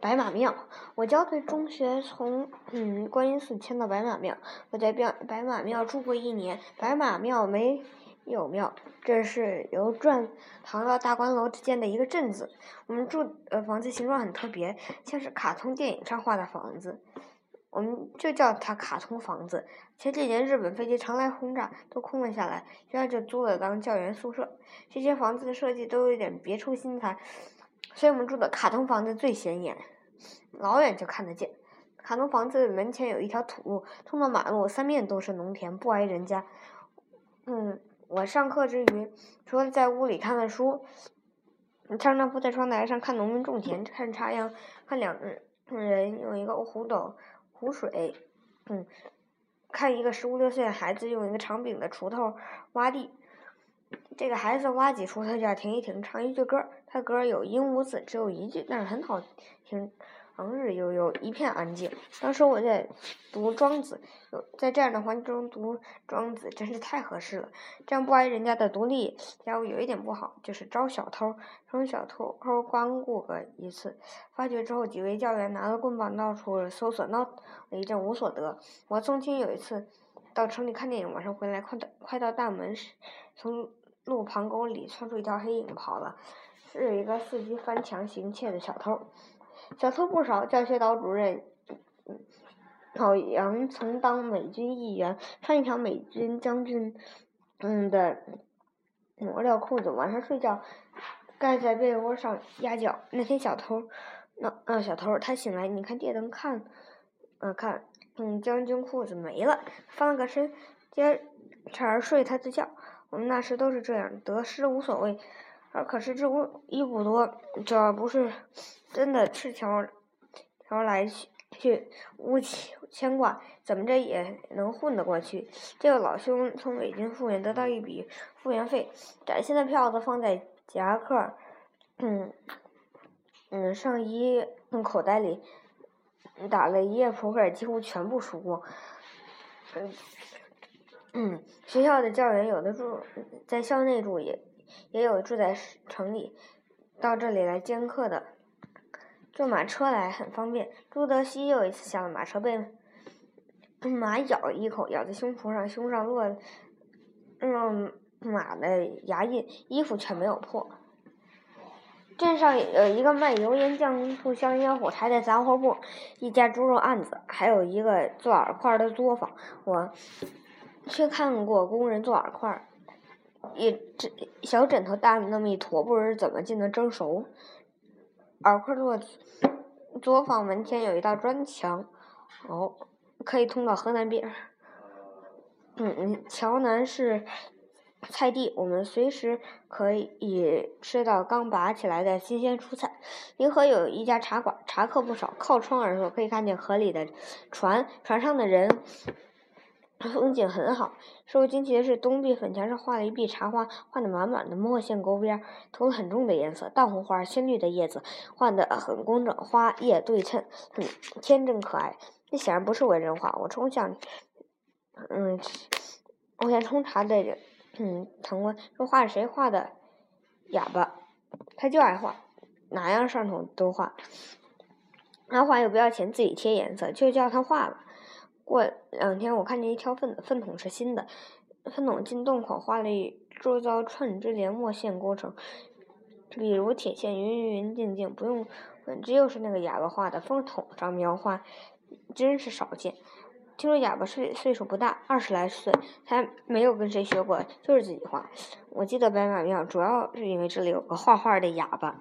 白马庙。我教对中学从嗯观音寺迁到白马庙，我在白白马庙住过一年。白马庙没有庙，这是由转堂到大观楼之间的一个镇子。我们住的房子形状很特别，像是卡通电影上画的房子。我们就叫它卡通房子。前几年日本飞机常来轰炸，都空了下来，学校就租了当教员宿舍。这些房子的设计都有点别出心裁，所以我们住的卡通房子最显眼，老远就看得见。卡通房子门前有一条土路，通到马路，三面都是农田，不挨人家。嗯，我上课之余，除了在屋里看看书，常常伏在窗台上看农民种田，看插秧，看两人用一个壶斗。湖水，嗯，看一个十五六岁的孩子用一个长柄的锄头挖地，这个孩子挖几处，他就要停一停，唱一句歌他歌有音无字，只有一句，但是很好听。长日悠悠，一片安静。当时我在读《庄子》，在这样的环境中读《庄子》真是太合适了。这样不挨人家的独立家务有一点不好，就是招小偷。从小偷偷光顾个一次，发觉之后，几位教员拿了棍棒到处搜索，闹了一阵无所得。我曾经有一次到城里看电影，晚上回来，快到快到大门时，从路旁沟里窜出一条黑影跑了，是一个伺机翻墙行窃的小偷。小偷不少，教学导主任老杨曾当美军议员，穿一条美军将军嗯的磨料裤子，晚上睡觉盖在被窝上压脚。那天小偷，那那小偷他醒来，你看电灯看，嗯看，嗯将军裤子没了，翻了个身，接茬睡他的觉。我们那时都是这样，得失无所谓。而可是这无一不多，只要不是真的赤条条来去去，无牵牵挂，怎么着也能混得过去。这个老兄从美军复员得到一笔复员费，崭新的票子放在夹克，嗯嗯上衣口袋里，打了一夜扑克，几乎全部输光。嗯嗯，学校的教员有的住在校内住也。也有住在城里，到这里来兼课的，坐马车来很方便。朱德熙又一次下了马车，被马咬了一口，咬在胸脯上，胸上落嗯马的牙印，衣服却没有破。镇上有一个卖油盐酱醋香烟火柴的杂货铺，一家猪肉案子，还有一个做饵块的作坊。我去看过工人做饵块。一枕小枕头大的那么一坨，不知怎么就能蒸熟。饵块做作坊门前有一道砖墙，哦，可以通到河南边。嗯嗯，桥南是菜地，我们随时可以吃到刚拔起来的新鲜蔬菜。临河有一家茶馆，茶客不少，靠窗而坐，可以看见河里的船，船上的人。风景很好。使我惊奇的是，东壁粉墙上画了一壁茶花，画的满满的墨线勾边，涂了很重的颜色，淡红花，鲜绿的叶子，画的很工整，花叶对称，很天真可爱。这显然不是文人画。我冲向，嗯，我想冲茶的人，嗯，唐官说画谁画的？哑巴，他就爱画，哪样上头都画。他画又不要钱，自己贴颜色，就叫他画吧。过两天，我看见一条粪粪桶是新的，粪桶进洞口画了一周遭串枝连墨线勾成，比如铁线匀匀静静，不用问，这又是那个哑巴画的。粪桶上描画真是少见。听说哑巴岁岁数不大，二十来岁，他没有跟谁学过，就是自己画。我记得白马庙主要是因为这里有个画画的哑巴。